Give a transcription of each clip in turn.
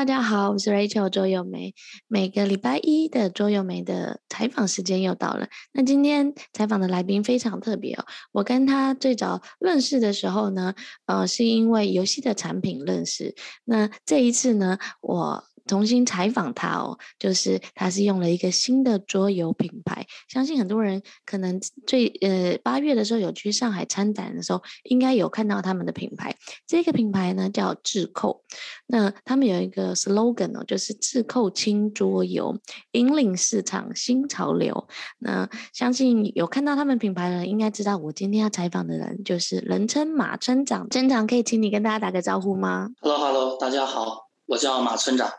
大家好，我是 Rachel 周友梅。每个礼拜一的周友梅的采访时间又到了。那今天采访的来宾非常特别哦。我跟他最早认识的时候呢，呃，是因为游戏的产品认识。那这一次呢，我。重新采访他哦，就是他是用了一个新的桌游品牌，相信很多人可能最呃八月的时候有去上海参展的时候，应该有看到他们的品牌。这个品牌呢叫智扣，那他们有一个 slogan 哦，就是智扣轻桌游，引领市场新潮流。那相信有看到他们品牌的人，应该知道我今天要采访的人就是人称马村长。村长可以请你跟大家打个招呼吗？Hello，Hello，大家好，我叫马村长。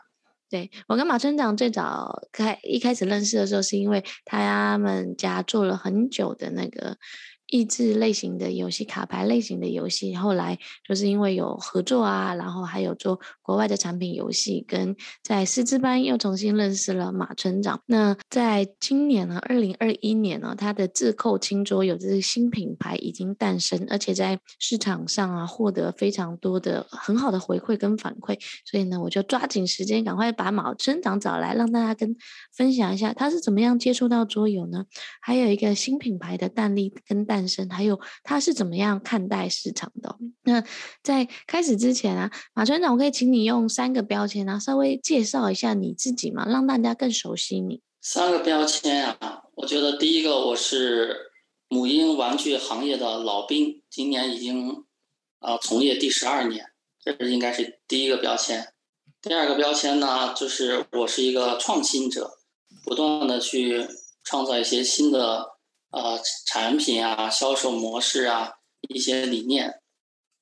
对，我跟马村长最早开一开始认识的时候，是因为他们家做了很久的那个。益智类型的游戏，卡牌类型的游戏，后来就是因为有合作啊，然后还有做国外的产品游戏，跟在师资班又重新认识了马村长。那在今年呢，二零二一年呢，他的自扣轻桌游这个新品牌已经诞生，而且在市场上啊获得非常多的很好的回馈跟反馈。所以呢，我就抓紧时间，赶快把马村长找来，让大家跟分享一下他是怎么样接触到桌游呢？还有一个新品牌的诞立跟蛋。还有他是怎么样看待市场的？那在开始之前啊，马村长，我可以请你用三个标签啊，稍微介绍一下你自己嘛，让大家更熟悉你。三个标签啊，我觉得第一个我是母婴玩具行业的老兵，今年已经啊从业第十二年，这是应该是第一个标签。第二个标签呢，就是我是一个创新者，不断的去创造一些新的。呃，产品啊，销售模式啊，一些理念。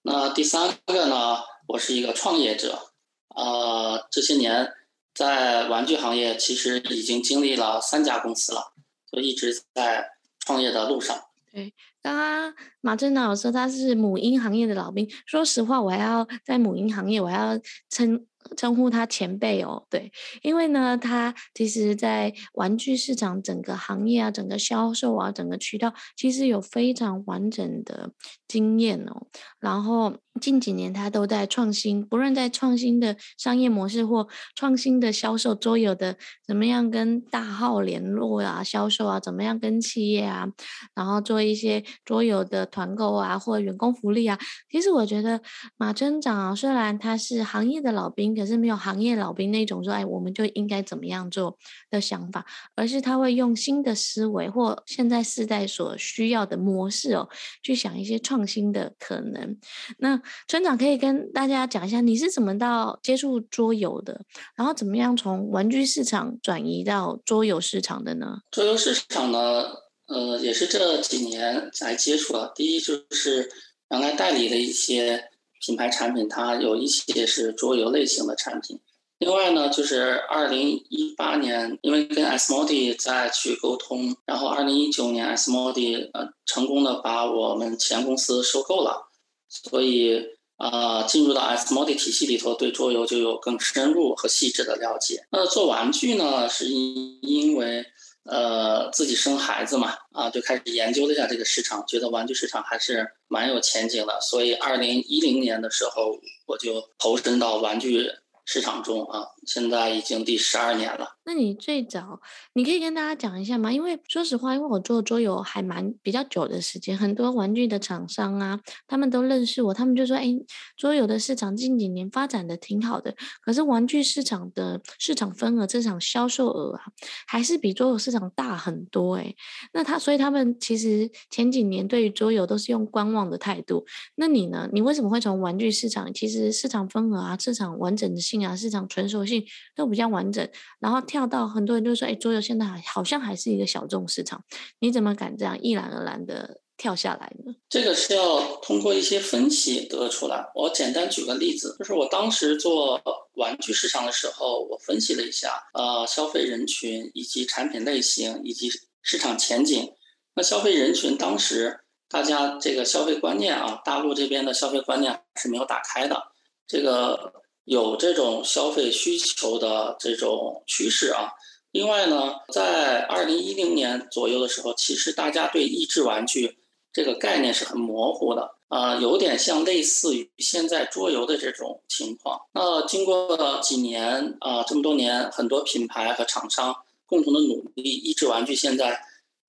那第三个呢，我是一个创业者。呃，这些年在玩具行业，其实已经经历了三家公司了，就一直在创业的路上。对，刚刚马村长说他是母婴行业的老兵。说实话，我还要在母婴行业，我还要称。称呼他前辈哦，对，因为呢，他其实，在玩具市场整个行业啊，整个销售啊，整个渠道，其实有非常完整的经验哦。然后近几年，他都在创新，不论在创新的商业模式或创新的销售桌游的，怎么样跟大号联络啊，销售啊，怎么样跟企业啊，然后做一些桌游的团购啊，或员工福利啊。其实我觉得马村长啊，虽然他是行业的老兵。可是没有行业老兵那种说，哎，我们就应该怎么样做的想法，而是他会用新的思维或现在世代所需要的模式哦，去想一些创新的可能。那村长可以跟大家讲一下，你是怎么到接触桌游的，然后怎么样从玩具市场转移到桌游市场的呢？桌游市场呢，呃，也是这几年才接触啊。第一就是原来代理的一些。品牌产品它有一些是桌游类型的产品，另外呢，就是二零一八年，因为跟 Asmodee 再去沟通，然后二零一九年 SMODI 呃成功的把我们前公司收购了，所以呃进入到 SMODI 体系里头，对桌游就有更深入和细致的了解。那做玩具呢，是因因为。呃，自己生孩子嘛，啊，就开始研究了一下这个市场，觉得玩具市场还是蛮有前景的，所以二零一零年的时候，我就投身到玩具市场中啊，现在已经第十二年了。那你最早，你可以跟大家讲一下吗？因为说实话，因为我做桌游还蛮比较久的时间，很多玩具的厂商啊，他们都认识我，他们就说：“哎，桌游的市场近几年发展的挺好的，可是玩具市场的市场份额，这场销售额啊，还是比桌游市场大很多。”哎，那他所以他们其实前几年对于桌游都是用观望的态度。那你呢？你为什么会从玩具市场，其实市场份额啊、市场完整的性市场成熟性都比较完整，然后跳。到很多人就说：“哎，桌游现在还好像还是一个小众市场，你怎么敢这样毅然而然的跳下来呢？”这个是要通过一些分析得出来。我简单举个例子，就是我当时做玩具市场的时候，我分析了一下，呃，消费人群以及产品类型以及市场前景。那消费人群当时大家这个消费观念啊，大陆这边的消费观念是没有打开的，这个。有这种消费需求的这种趋势啊。另外呢，在二零一零年左右的时候，其实大家对益智玩具这个概念是很模糊的。呃，有点像类似于现在桌游的这种情况。那经过几年啊、这么多年，很多品牌和厂商共同的努力，益智玩具现在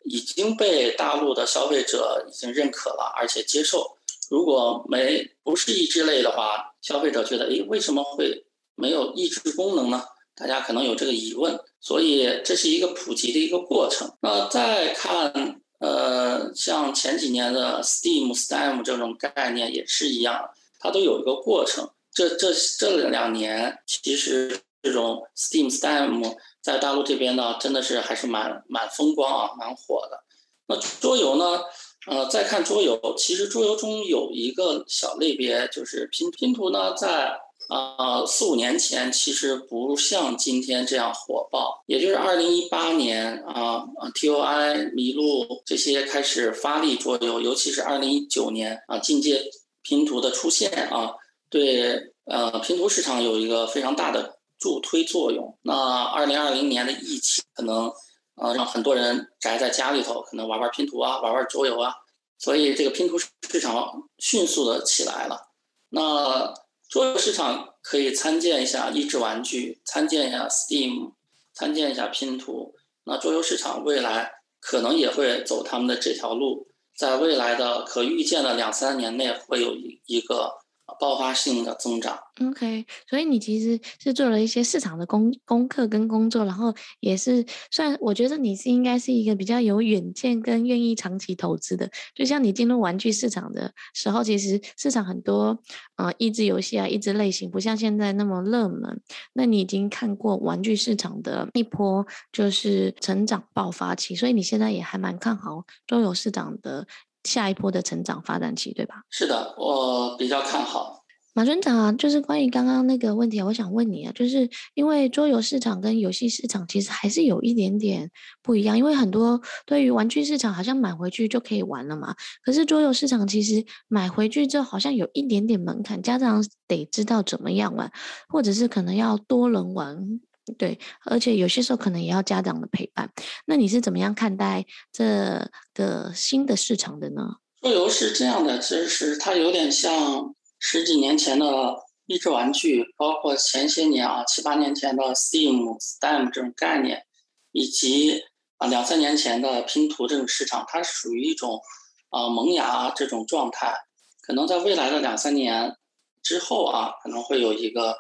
已经被大陆的消费者已经认可了，而且接受。如果没不是益智类的话，消费者觉得，诶，为什么会没有益智功能呢？大家可能有这个疑问。所以这是一个普及的一个过程。那再看。呃，像前几年的 Steam、Steam 这种概念也是一样，它都有一个过程。这这这两年，其实这种 Steam、Steam 在大陆这边呢，真的是还是蛮蛮风光啊，蛮火的。那桌游呢？呃，再看桌游，其实桌游中有一个小类别，就是拼拼图呢，在。啊，四五年前其实不像今天这样火爆，也就是二零一八年啊，TOI、麋鹿这些开始发力桌游，尤其是二零一九年啊，进阶拼图的出现啊，对呃拼图市场有一个非常大的助推作用。那二零二零年的疫情可能呃让很多人宅在家里头，可能玩玩拼图啊，玩玩桌游啊，所以这个拼图市场迅速的起来了。那桌游市场可以参见一下益智玩具，参见一下 Steam，参见一下拼图。那桌游市场未来可能也会走他们的这条路，在未来的可预见的两三年内会有一一个。爆发性的增长。OK，所以你其实是做了一些市场的功功课跟工作，然后也是算，我觉得你是应该是一个比较有远见跟愿意长期投资的。就像你进入玩具市场的时候，其实市场很多呃益智游戏啊、益智类型，不像现在那么热门。那你已经看过玩具市场的一波就是成长爆发期，所以你现在也还蛮看好桌游市场的。下一波的成长发展期，对吧？是的，我比较看好。马村长啊，就是关于刚刚那个问题，我想问你啊，就是因为桌游市场跟游戏市场其实还是有一点点不一样，因为很多对于玩具市场好像买回去就可以玩了嘛，可是桌游市场其实买回去之后好像有一点点门槛，家长得知道怎么样玩，或者是可能要多人玩。对，而且有些时候可能也要家长的陪伴。那你是怎么样看待这个新的市场的呢？桌游是这样的，就是它有点像十几年前的益智玩具，包括前些年啊七八年前的 Steam、Steam 这种概念，以及啊两三年前的拼图这种市场，它是属于一种啊萌芽这种状态。可能在未来的两三年之后啊，可能会有一个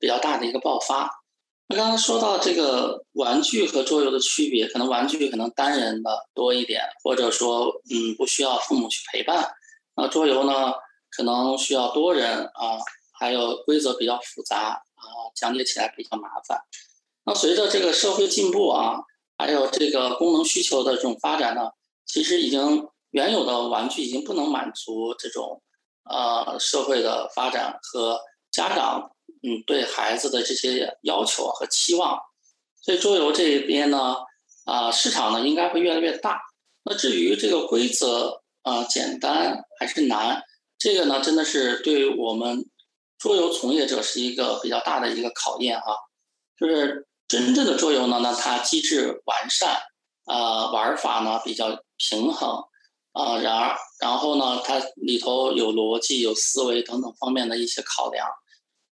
比较大的一个爆发。那刚刚说到这个玩具和桌游的区别，可能玩具可能单人的多一点，或者说，嗯，不需要父母去陪伴。那桌游呢，可能需要多人啊，还有规则比较复杂啊，讲解起来比较麻烦。那随着这个社会进步啊，还有这个功能需求的这种发展呢，其实已经原有的玩具已经不能满足这种呃社会的发展和家长。嗯，对孩子的这些要求和期望，所以桌游这一边呢，啊，市场呢应该会越来越大。那至于这个规则啊，简单还是难，这个呢真的是对于我们桌游从业者是一个比较大的一个考验啊。就是真正的桌游呢，那它机制完善，啊，玩法呢比较平衡，啊，然而然后呢，它里头有逻辑、有思维等等方面的一些考量。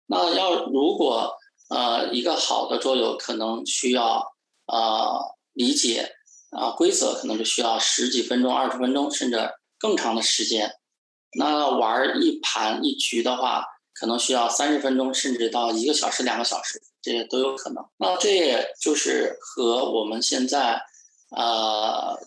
那要如果呃一个好的桌游可能需要呃理解啊、规则可能就需要十几分钟、二十分钟甚至更长的时间。那玩一盘一局的话，可能需要三十分钟甚至到一个小时、两个小时，这些都有可能。那这也就是和我们现在呃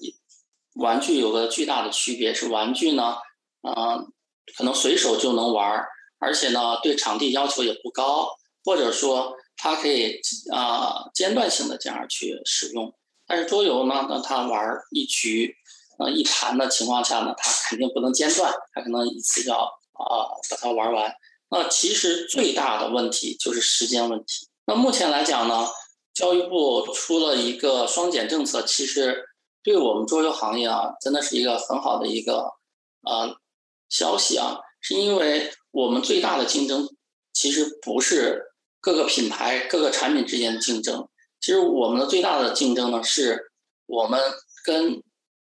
玩具有个巨大的区别是，玩具呢，嗯、可能随手就能玩。而且呢，对场地要求也不高，或者说它可以啊、间断性的这样去使用。但是桌游呢，那它玩一局，呃一盘的情况下呢，它肯定不能间断，它可能一次要啊、把它玩完。那其实最大的问题就是时间问题。那目前来讲呢，教育部出了一个双减政策，其实对我们桌游行业啊，真的是一个很好的一个呃消息啊，是因为。我们最大的竞争，其实不是各个品牌、各个产品之间的竞争。其实我们的最大的竞争呢，是我们跟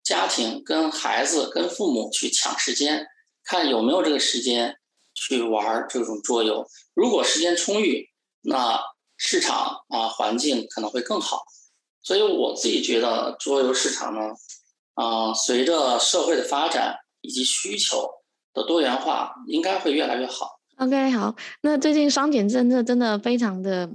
家庭、跟孩子、跟父母去抢时间，看有没有这个时间去玩这种桌游。如果时间充裕，那市场啊环境可能会更好。所以我自己觉得桌游市场呢，啊，随着社会的发展以及需求的多元化，应该会越来越好。OK，好，那最近双减政策真的非常的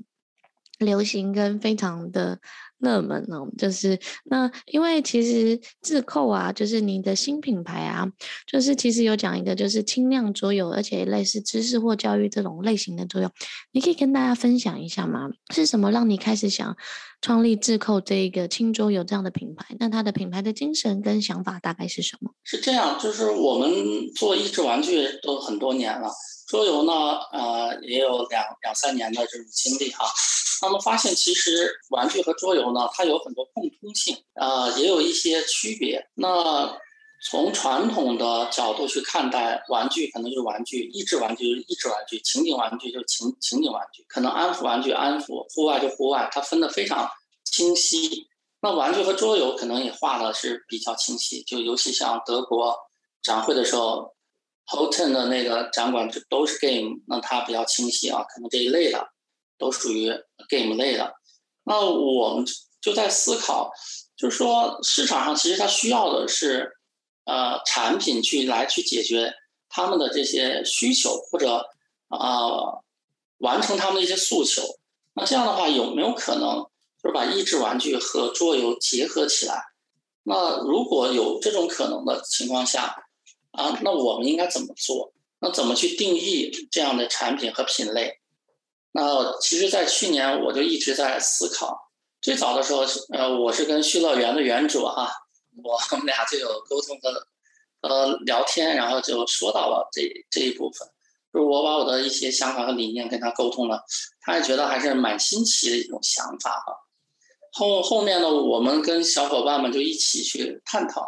流行，跟非常的。热门呢，就是那，因为其实自扣啊，就是你的新品牌啊，就是其实有讲一个，就是轻量桌游，而且类似知识或教育这种类型的作用，你可以跟大家分享一下吗？是什么让你开始想创立自扣这一个轻桌游这样的品牌？那它的品牌的精神跟想法大概是什么？是这样，就是我们做益智玩具都很多年了，桌游呢，呃，也有两两三年的这种经历哈。那么发现，其实玩具和桌游呢，它有很多共通性，呃，也有一些区别。那从传统的角度去看待玩具，可能就是玩具；益智玩具就是益智玩具；情景玩具就是情情景玩具；可能安抚玩具安抚；户外就户外，它分得非常清晰。那玩具和桌游可能也画的是比较清晰，就尤其像德国展会的时候，Hoten 的那个展馆就都是 game，那它比较清晰啊，可能这一类的。都属于 game 类的，那我们就在思考，就是说市场上其实它需要的是，呃，产品去来去解决他们的这些需求，或者啊、完成他们的一些诉求。那这样的话，有没有可能就是把益智玩具和桌游结合起来？那如果有这种可能的情况下，啊，那我们应该怎么做？那怎么去定义这样的产品和品类？那其实，在去年我就一直在思考。最早的时候，呃，我是跟旭乐园的园主哈、我们俩就有沟通和呃聊天，然后就说到了这这一部分。就是我把我的一些想法和理念跟他沟通了，他也觉得还是蛮新奇的一种想法哈。后后面呢，我们跟小伙伴们就一起去探讨，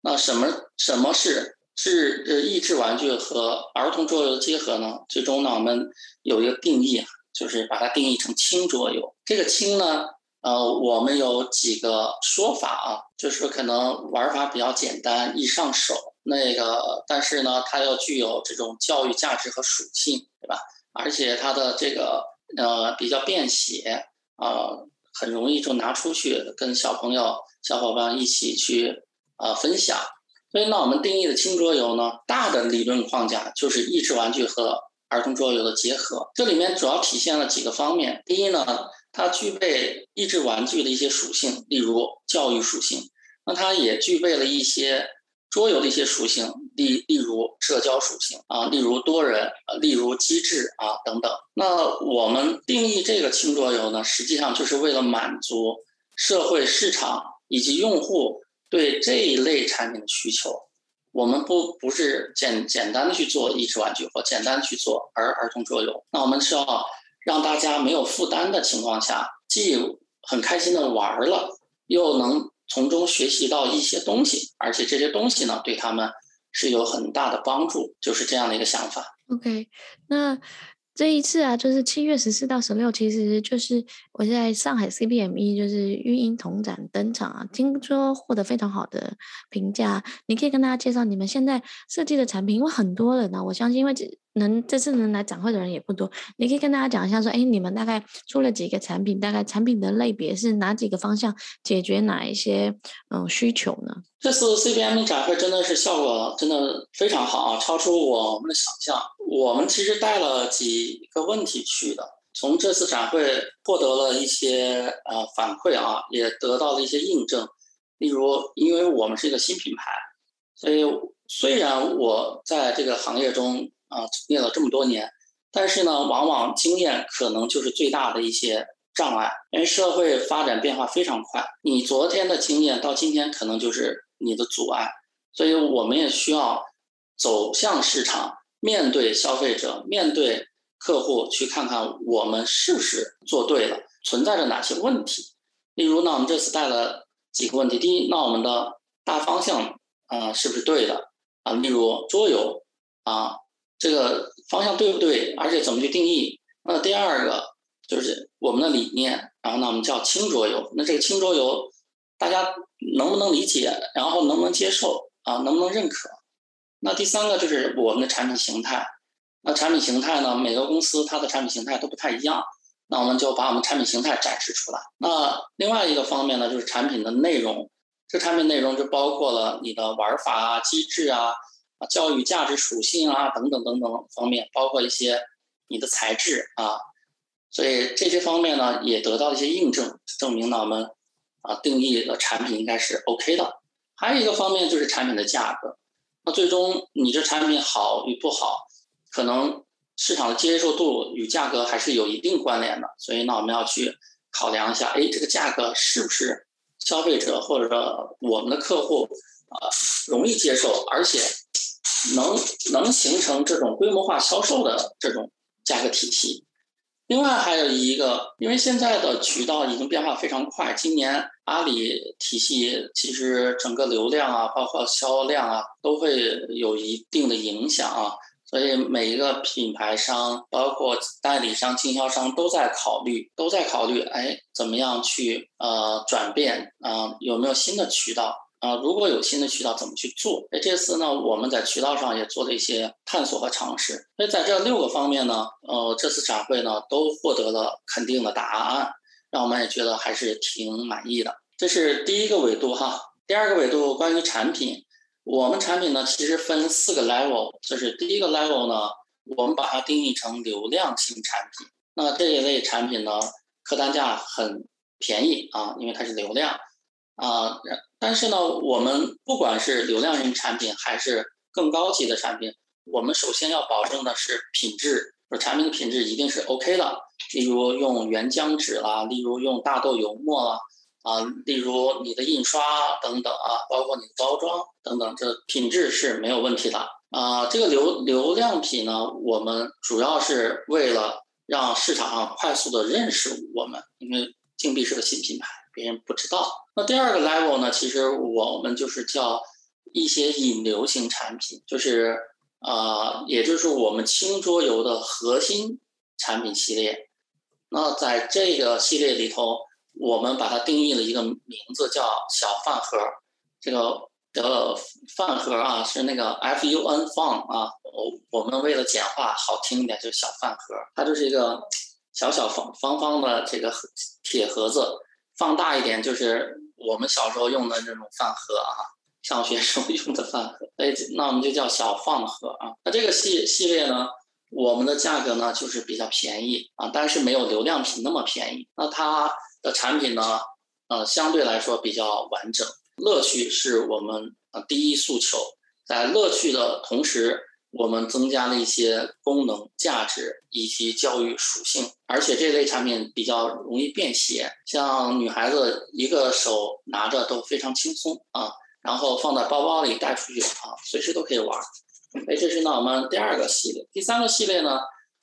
那什么什么是是呃益智玩具和儿童桌游的结合呢？最终呢，我们有一个定义。就是把它定义成轻桌游，这个轻呢，呃，我们有几个说法啊，就是可能玩法比较简单，易上手，那个，但是呢，它要具有这种教育价值和属性，对吧？而且它的这个呃比较便携，呃，很容易就拿出去跟小朋友、小伙伴一起去呃分享。所以呢，我们定义的轻桌游呢，大的理论框架就是益智玩具和儿童桌游的结合，这里面主要体现了几个方面。第一呢，它具备益智玩具的一些属性，例如教育属性；那它也具备了一些桌游的一些属性，例例如社交属性啊，例如多人，例如机制啊等等。那我们定义这个轻桌游呢，实际上就是为了满足社会市场以及用户对这一类产品的需求。我们不不是简简单的去做益智玩具或简单去做儿儿童桌游，那我们是要让大家没有负担的情况下，既很开心的玩了，又能从中学习到一些东西，而且这些东西呢，对他们是有很大的帮助，就是这样的一个想法。OK，那。这一次啊，就是七月十四到十六，其实就是我在上海 CBME，就是育婴童展登场啊，听说获得非常好的评价。你可以跟大家介绍你们现在设计的产品，因为很多人呢、我相信因为这。能这次能来展会的人也不多，你可以跟大家讲一下，说，哎，你们大概出了几个产品？大概产品的类别是哪几个方向？解决哪一些嗯需求呢？这次 CBM 展会真的是效果真的非常好啊，超出我们的想象。我们其实带了几个问题去的，从这次展会获得了一些呃反馈啊，也得到了一些印证。例如，因为我们是一个新品牌，所以虽然我在这个行业中。啊，从业了这么多年，但是呢，往往经验可能就是最大的一些障碍，因为社会发展变化非常快，你昨天的经验到今天可能就是你的阻碍，所以我们也需要走向市场，面对消费者，面对客户，去看看我们是不是做对了，存在着哪些问题。例如呢，我们这次带了几个问题，第一，那我们的大方向啊、是不是对的啊？例如桌游啊。这个方向对不对？而且怎么去定义？那第二个就是我们的理念，然后呢，我们叫轻桌游。那这个轻桌游，大家能不能理解？然后能不能接受？啊，能不能认可？那第三个就是我们的产品形态。那产品形态呢，每个公司它的产品形态都不太一样。那我们就把我们产品形态展示出来。那另外一个方面呢，就是产品的内容。这产品内容就包括了你的玩法啊、机制啊、啊教育价值属性啊等等等等方面，包括一些你的材质啊。所以这些方面呢，也得到了一些印证，证明呢我们啊定义的产品应该是 OK 的。还有一个方面就是产品的价格。那最终你这产品好与不好，可能。市场的接受度与价格还是有一定关联的，所以呢，我们要去考量一下，哎，这个价格是不是消费者或者说我们的客户啊、容易接受，而且能能形成这种规模化销售的这种价格体系。另外还有一个，因为现在的渠道已经变化非常快，今年阿里体系其实整个流量啊，包括销量啊，都会有一定的影响啊。所以每一个品牌商，包括代理商、经销商都在考虑，都在考虑，哎，怎么样去呃转变啊、呃？有没有新的渠道啊、如果有新的渠道，怎么去做？哎，这次呢，我们在渠道上也做了一些探索和尝试。那在这六个方面呢，呃，这次展会呢都获得了肯定的答案，让我们也觉得还是挺满意的。这是第一个维度哈。第二个维度关于产品。我们产品呢，其实分四个 level，就是第一个 level 呢，我们把它定义成流量型产品。那这一类产品呢，客单价很便宜啊，因为它是流量啊。但是呢，我们不管是流量型产品还是更高级的产品，我们首先要保证的是品质，就产品的品质一定是 OK 的。例如用原浆纸啦，例如用大豆油墨啦。啊，例如你的印刷等等啊，包括你的包装等等，这品质是没有问题的啊。这个流流量品呢，我们主要是为了让市场上快速的认识我们，因为静碧是个新品牌，别人不知道。那第二个 level 呢，其实我们就是叫一些引流型产品，就是啊，也就是我们轻桌游的核心产品系列。那在这个系列里头。我们把它定义了一个名字叫小饭盒，这个的饭盒啊是那个 F U N Fun 啊，我我们为了简化好听一点，就是小饭盒，它就是一个小小方方方的这个铁盒子，放大一点就是我们小时候用的那种饭盒啊，上学时候用的饭盒，哎，那我们就叫小饭盒啊。那这个系系列呢，我们的价格呢就是比较便宜啊，但是没有流量品那么便宜。那它。的产品呢，呃，相对来说比较完整，乐趣是我们呃第一诉求。在乐趣的同时，我们增加了一些功能、价值以及教育属性，而且这类产品比较容易便携，像女孩子一个手拿着都非常轻松啊，然后放在包包里带出去啊，随时都可以玩。哎，这是呢我们第二个系列，第三个系列呢，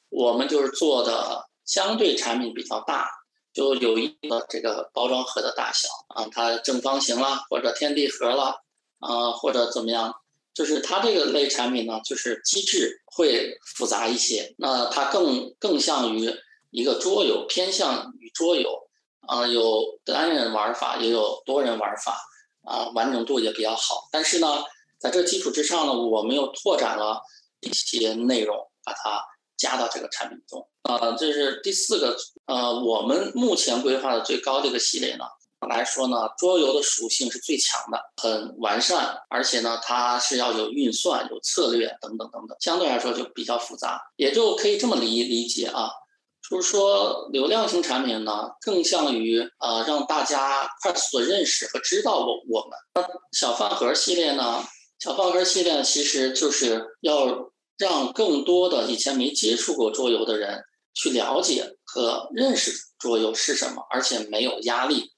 我们就是做的相对产品比较大。就有一个这个包装盒的大小啊，它正方形啦，或者天地盒啦，啊，或者怎么样，就是它这个类产品呢，就是机制会复杂一些。那它更更像于一个桌游，偏向于桌游啊，有单人玩法，也有多人玩法啊，完整度也比较好。但是呢，在这基础之上呢，我们又拓展了一些内容，把它加到这个产品中。呃，这是第四个。呃，我们目前规划的最高的一个系列呢，来说呢，桌游的属性是最强的，很完善，而且呢，它是要有运算、有策略等等等等，相对来说就比较复杂，也就可以这么理理解啊，就是说流量型产品呢，更像于呃让大家快速的认识和知道我我们。那小饭盒系列呢，小饭盒系列其实就是要让更多的以前没接触过桌游的人。去了解和认识桌游是什么，而且没有压力，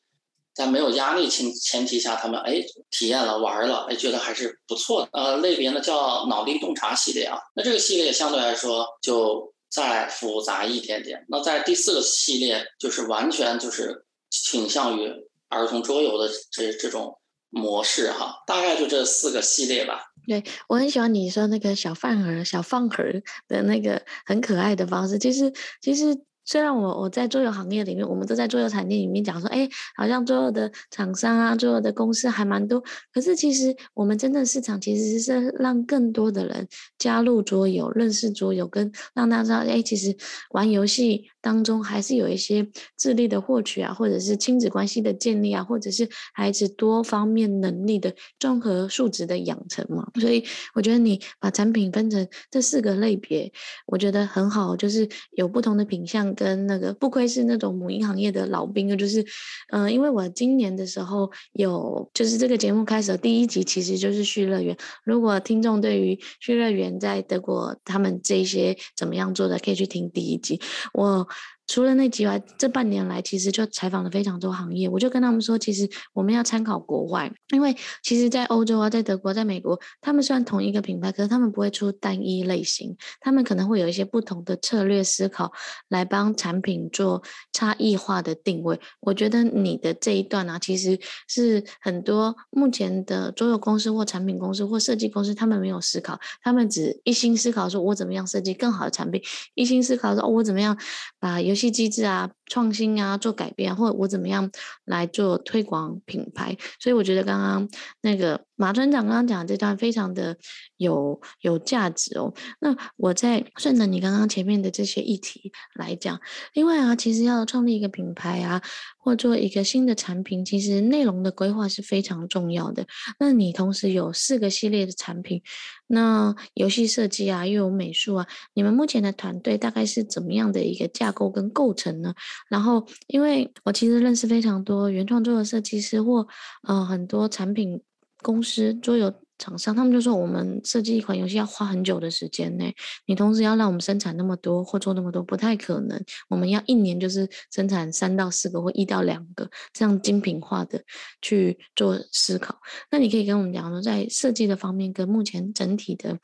在没有压力前前提下，他们哎体验了玩了，哎觉得还是不错的。呃，类别呢叫脑力洞察系列啊，那这个系列相对来说就再复杂一点点。那在第四个系列就是完全就是倾向于儿童桌游的这这种模式哈，大概就这四个系列吧。对，我很喜欢你说那个小饭盒、小饭盒的那个很可爱的方式。其实，其实虽然我我在桌游行业里面，我们都在桌游产业里面讲说，哎，好像桌游的厂商啊，桌游的公司还蛮多。可是其实我们真正市场其实是让更多的人加入桌游，认识桌游，跟让大家知道，哎，其实玩游戏当中还是有一些智力的获取啊，或者是亲子关系的建立啊，或者是孩子多方面能力的综合素质的养成嘛。所以我觉得你把产品分成这四个类别，我觉得很好，就是有不同的品相。跟那个不愧是那种母婴行业的老兵，就是，嗯、因为我今年的时候有，就是这个节目开始的第一集其实就是旭乐园。如果听众对于旭乐园在德国他们这些怎么样做的，可以去听第一集。我。除了那几外，这半年来其实就采访了非常多行业。我就跟他们说，其实我们要参考国外，因为其实，在欧洲啊，在德国，在美国，他们虽然同一个品牌，可是他们不会出单一类型，他们可能会有一些不同的策略思考，来帮产品做差异化的定位。我觉得你的这一段啊，其实是很多目前的桌游公司或产品公司或设计公司，他们没有思考，他们只一心思考说，我怎么样设计更好的产品，一心思考说，哦，我怎么样把有戏机制啊，创新啊，做改变，或者我怎么样来做推广品牌？所以我觉得刚刚那个。马村长刚刚讲的这段非常的有有价值哦。那我在顺着你刚刚前面的这些议题来讲，另外啊，其实要创立一个品牌啊，或做一个新的产品，其实内容的规划是非常重要的。那你同时有四个系列的产品，那游戏设计啊，又有美术啊，你们目前的团队大概是怎么样的一个架构跟构成呢？然后，因为我其实认识非常多原创桌游设计师或呃很多产品。公司桌游厂商，他们就说我们设计一款游戏要花很久的时间内，你同时要让我们生产那么多或做那么多，不太可能。我们要一年就是生产三到四个或一到两个这样精品化的去做思考。那你可以跟我们讲说，在设计的方面跟目前整体的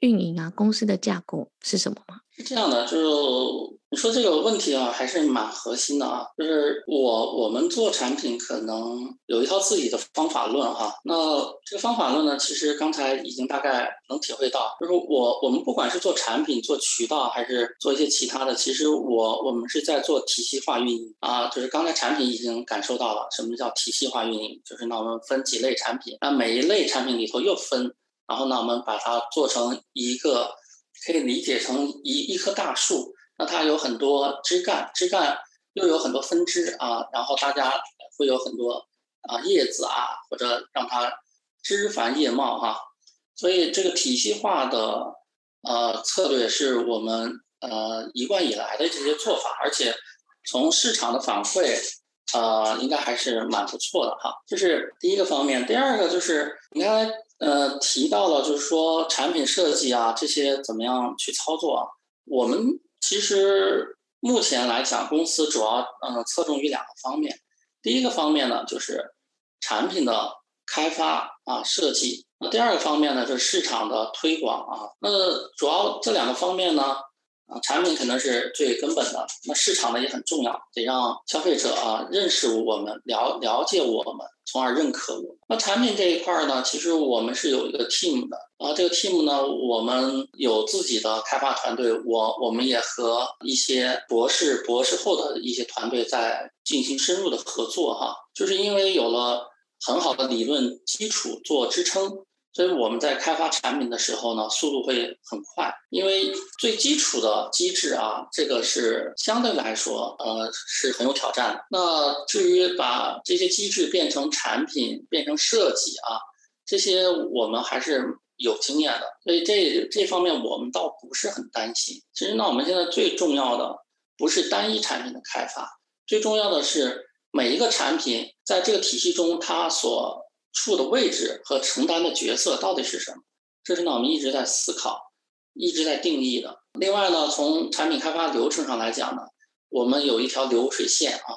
运营啊，公司的架构是什么吗？是这样的，就是。你说这个问题啊，还是蛮核心的啊。就是我我们做产品可能有一套自己的方法论哈。那这个方法论呢，其实刚才已经大概能体会到，就是我我们不管是做产品、做渠道，还是做一些其他的，其实我我们是在做体系化运营啊。就是刚才产品已经感受到了什么叫体系化运营，就是那我们分几类产品，那每一类产品里头又分，然后呢，我们把它做成一个可以理解成一一棵大树。那它有很多枝干，枝干又有很多分支啊，然后大家会有很多啊叶子啊，或者让它枝繁叶茂哈、所以这个体系化的呃策略是我们呃一贯以来的这些做法，而且从市场的反馈呃应该还是蛮不错的哈。这是第一个方面，第二个就是你刚才呃提到了，就是说产品设计啊这些怎么样去操作啊，我们。其实目前来讲，公司主要嗯侧重于两个方面。第一个方面呢，就是产品的开发啊设计；那第二个方面呢，就是市场的推广啊。那主要这两个方面呢。啊，产品可能是最根本的，那市场呢也很重要，得让消费者啊认识我们，了了解我们，从而认可我们。那产品这一块呢，其实我们是有一个 team 的，啊，这个 team 呢，我们有自己的开发团队，我我们也和一些博士、博士后的一些团队在进行深入的合作哈，就是因为有了很好的理论基础做支撑。所以我们在开发产品的时候呢，速度会很快，因为最基础的机制啊，这个是相对来说，呃，是很有挑战的。那至于把这些机制变成产品、变成设计啊，这些我们还是有经验的，所以这这方面我们倒不是很担心。其实，那我们现在最重要的不是单一产品的开发，最重要的是每一个产品在这个体系中它所。处的位置和承担的角色到底是什么？这是呢我们一直在思考，一直在定义的。另外呢，从产品开发流程上来讲呢，我们有一条流水线啊，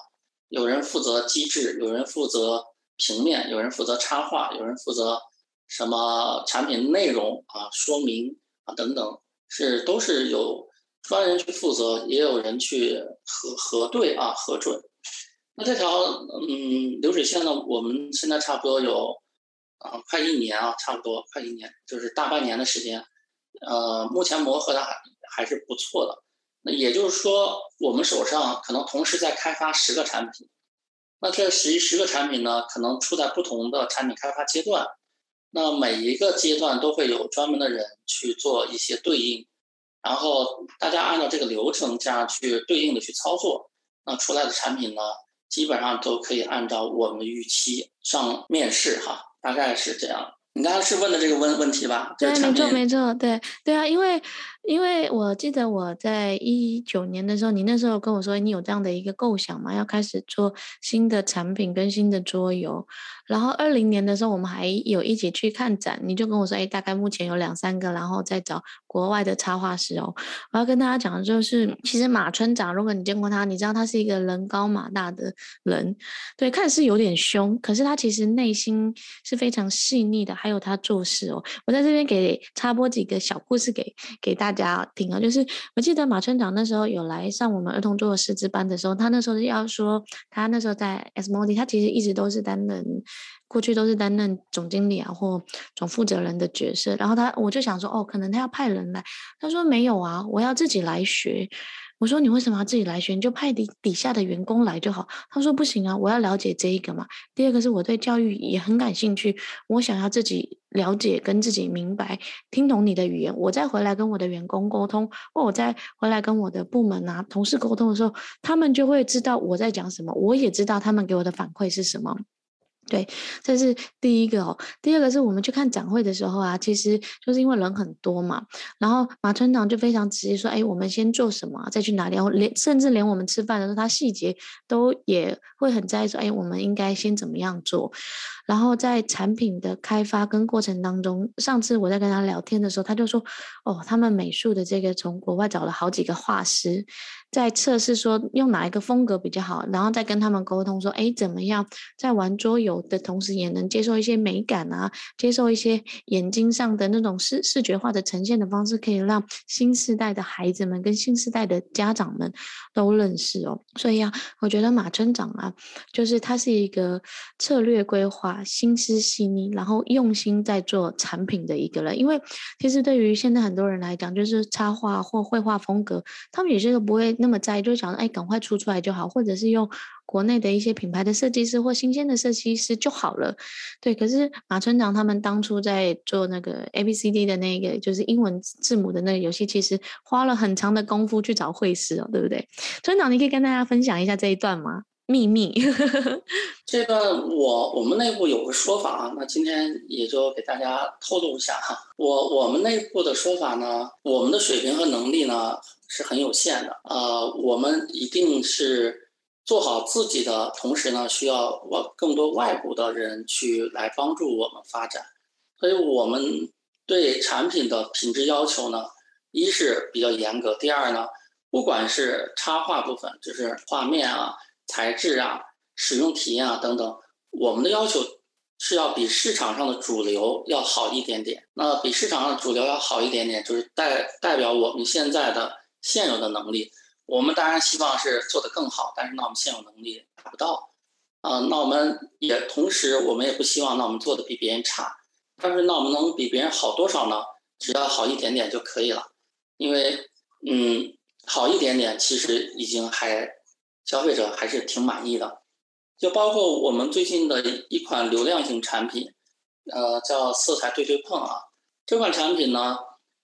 有人负责机制，有人负责平面，有人负责插画，有人负责什么产品内容啊、说明啊等等，是都是有专人去负责，也有人去核核对啊、核准。那这条嗯流水线呢，我们现在差不多有啊快一年啊，差不多快一年，就是大半年的时间。呃，目前磨合的还还是不错的。那也就是说，我们手上可能同时在开发十个产品，那这十十个产品呢，可能处在不同的产品开发阶段，那每一个阶段都会有专门的人去做一些对应，然后大家按照这个流程这样去对应的去操作，那出来的产品呢，基本上都可以按照我们的预期上面试哈，大概是这样。你刚刚是问的这个问问题吧？对，没错，没错，对，对啊，因为因为我记得我在一九年的时候，你那时候跟我说你有这样的一个构想嘛，要开始做新的产品跟新的桌游。然后二零年的时候，我们还有一起去看展，你就跟我说，哎，大概目前有两三个，然后再找国外的插画师哦。我要跟大家讲的就是，其实马村长，如果你见过他，你知道他是一个人高马大的人，对，看似有点凶，可是他其实内心是非常细腻的。还有他做事哦，我在这边给插播几个小故事给给大家听啊，就是我记得马村长那时候有来上我们儿童座的师资班的时候，他那时候是要说，他那时候在 SMODI，他其实一直都是担任。过去都是担任总经理啊或总负责人的角色，然后他我就想说，哦，可能他要派人来。他说没有啊，我要自己来学。我说你为什么要自己来学？你就派底底下的员工来就好。他说不行啊，我要了解这一个嘛。第二个是我对教育也很感兴趣，我想要自己了解跟自己明白，听懂你的语言，我再回来跟我的员工沟通，或我再回来跟我的部门啊同事沟通的时候，他们就会知道我在讲什么，我也知道他们给我的反馈是什么。对，这是第一个哦。第二个是我们去看展会的时候啊，其实就是因为人很多嘛，然后马村长就非常直接说：“哎，我们先做什么，再去哪里？然后连甚至连我们吃饭的时候，他细节都也会很在意说：哎，我们应该先怎么样做？然后在产品的开发跟过程当中，上次我在跟他聊天的时候，他就说：哦，他们美术的这个从国外找了好几个画师。”在测试说用哪一个风格比较好，然后再跟他们沟通说，哎，怎么样在玩桌游有的同时也能接受一些美感啊，接受一些眼睛上的那种视视觉化的呈现的方式，可以让新时代的孩子们跟新时代的家长们都认识哦。所以啊，我觉得马村长啊，就是他是一个策略规划、心思细腻，然后用心在做产品的一个人。因为其实对于现在很多人来讲，就是插画或绘画风格，他们有些都不会。那么在意就想哎，赶快出出来就好，或者是用国内的一些品牌的设计师或新鲜的设计师就好了。对，可是马村长他们当初在做那个 A B C D 的那个就是英文字母的那个游戏，其实花了很长的功夫去找绘师哦，对不对？村长，你可以跟大家分享一下这一段吗？秘密。这个我我们内部有个说法啊，那今天也就给大家透露一下哈。我我们内部的说法呢，我们的水平和能力呢。是很有限的，呃，我们一定是做好自己的同时呢，需要我更多外部的人去来帮助我们发展，所以我们对产品的品质要求呢，一是比较严格，第二呢，不管是插画部分，就是画面啊、材质啊、使用体验啊等等，我们的要求是要比市场上的主流要好一点点。那比市场上的主流要好一点点，就是代代表我们现在的。现有的能力，我们当然希望是做得更好，但是那我们现有能力达不到，啊、那我们也同时我们也不希望那我们做的比别人差，但是那我们能比别人好多少呢？只要好一点点就可以了，因为嗯，好一点点其实已经还消费者还是挺满意的，就包括我们最近的一款流量型产品，呃，叫色彩对对碰啊，这款产品呢。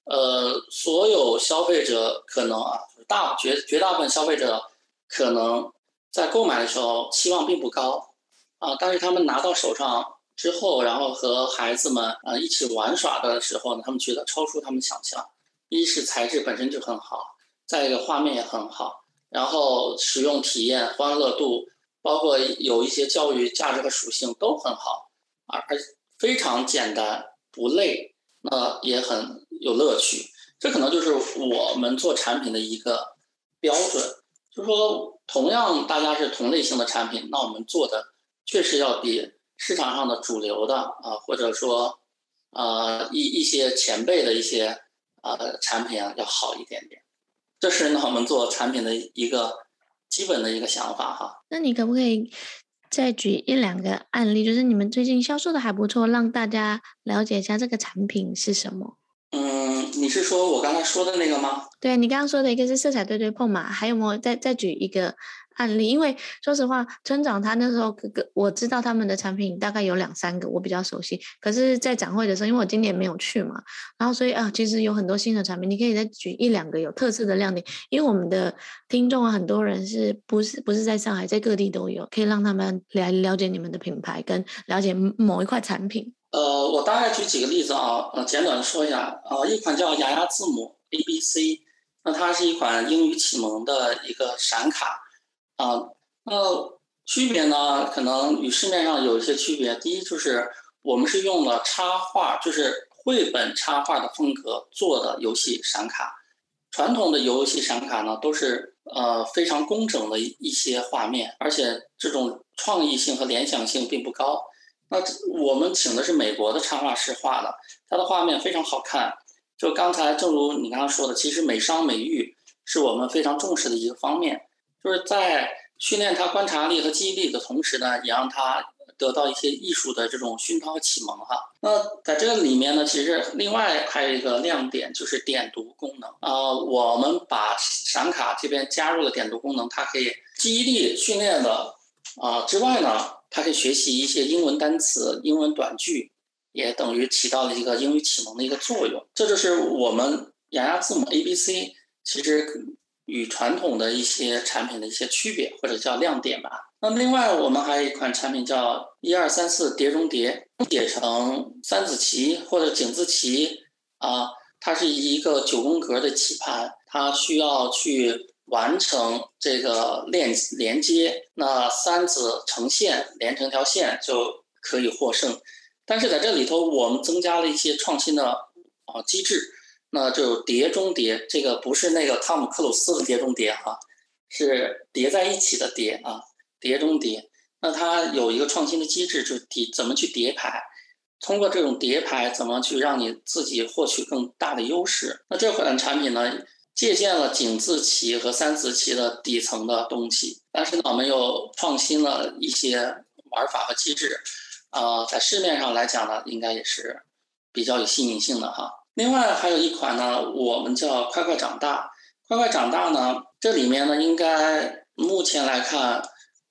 呃，所有消费者可能啊，大绝绝大部分消费者可能在购买的时候期望并不高啊，但是他们拿到手上之后，然后和孩子们啊一起玩耍的时候呢，他们觉得超出他们想象。一是材质本身就很好，再一个画面也很好，然后使用体验、欢乐度，包括有一些教育价值和属性都很好，而而非常简单不累，那也很。有乐趣，这可能就是我们做产品的一个标准。就说，同样大家是同类型的产品，那我们做的确实要比市场上的主流的啊，或者说啊一一些前辈的一些呃产品啊要好一点点。这是呢我们做产品的一个基本的一个想法哈。那你可不可以再举一两个案例，就是你们最近销售的还不错，让大家了解一下这个产品是什么？嗯你是说我刚才说的那个吗？对，你刚刚说的一个是色彩对对碰嘛，还有没有再再举一个？案例，因为说实话，村长他那时候哥哥，我知道他们的产品大概有两三个，我比较熟悉。可是，在展会的时候，因为我今年没有去嘛，然后所以啊，其实有很多新的产品，你可以再举一两个有特色的亮点。因为我们的听众啊，很多人是不是不是在上海，在各地都有，可以让他们来了解你们的品牌，跟了解某一块产品。呃，我大概举几个例子啊，呃，简短的说一下，呃，一款叫牙牙字母 A B C，那它是一款英语启蒙的一个闪卡。啊，那区别呢？可能与市面上有一些区别。第一就是我们是用了插画，就是绘本插画的风格做的游戏闪卡。传统的游戏闪卡呢，都是呃非常工整的一些画面，而且这种创意性和联想性并不高。那我们请的是美国的插画师画的，它的画面非常好看。就刚才正如你刚刚说的，其实美商美育是我们非常重视的一个方面。就是在训练他观察力和记忆力的同时呢，也让他得到一些艺术的这种熏陶和启蒙哈。那在这个里面呢，其实另外还有一个亮点就是点读功能啊、我们把闪卡这边加入了点读功能，它可以记忆力训练的啊、之外呢，它可以学习一些英文单词、英文短句，也等于起到了一个英语启蒙的一个作用。这就是我们牙牙字母 A B C 其实。与传统的一些产品的一些区别或者叫亮点吧。那么另外我们还有一款产品叫一二三四碟中谍，写成三子棋或者井字棋啊，它是一个九宫格的棋盘，它需要去完成这个链连接，那三子成线连成条线就可以获胜。但是在这里头，我们增加了一些创新的啊机制。那就碟中谍，这个不是那个汤姆克鲁斯的碟中谍哈，是叠在一起的叠啊，碟中谍。那它有一个创新的机制，就是叠怎么去叠牌，通过这种叠牌，怎么去让你自己获取更大的优势。那这款产品呢，借鉴了井字棋和三子棋的底层的东西，但是呢，我们又创新了一些玩法和机制，啊、在市面上来讲呢，应该也是比较有吸引性的哈。另外还有一款呢，我们叫快快长大。快快长大呢，这里面呢，应该目前来看，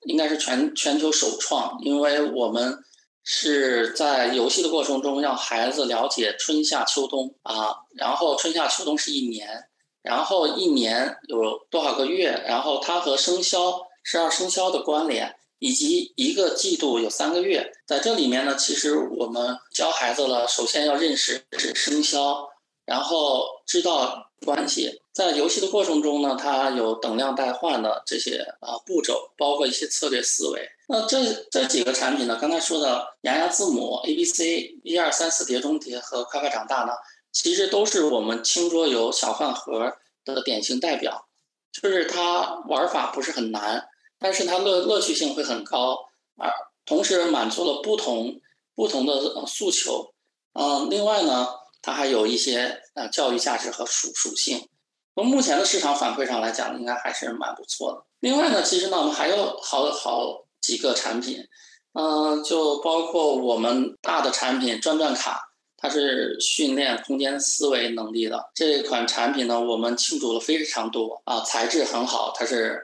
应该是全全球首创，因为我们是在游戏的过程中让孩子了解春夏秋冬啊，然后春夏秋冬是一年，然后一年有多少个月，然后它和生肖十二生肖的关联。以及一个季度有三个月，在这里面呢，其实我们教孩子了，首先要认识是生肖，然后知道关系。在游戏的过程中呢，它有等量代换的这些啊步骤，包括一些策略思维。那这这几个产品呢，刚才说的牙牙字母 A B C 一二三四叠中叠和快快长大呢，其实都是我们轻桌游小饭盒的典型代表，就是它玩法不是很难。但是它乐乐趣性会很高，而同时满足了不同不同的诉求，嗯，另外呢，它还有一些呃教育价值和属属性。从目前的市场反馈上来讲，应该还是蛮不错的。另外呢，其实呢，我们还有好好几个产品，嗯，就包括我们大的产品转转卡，它是训练空间思维能力的这款产品呢，我们庆祝了非常多啊，材质很好，它是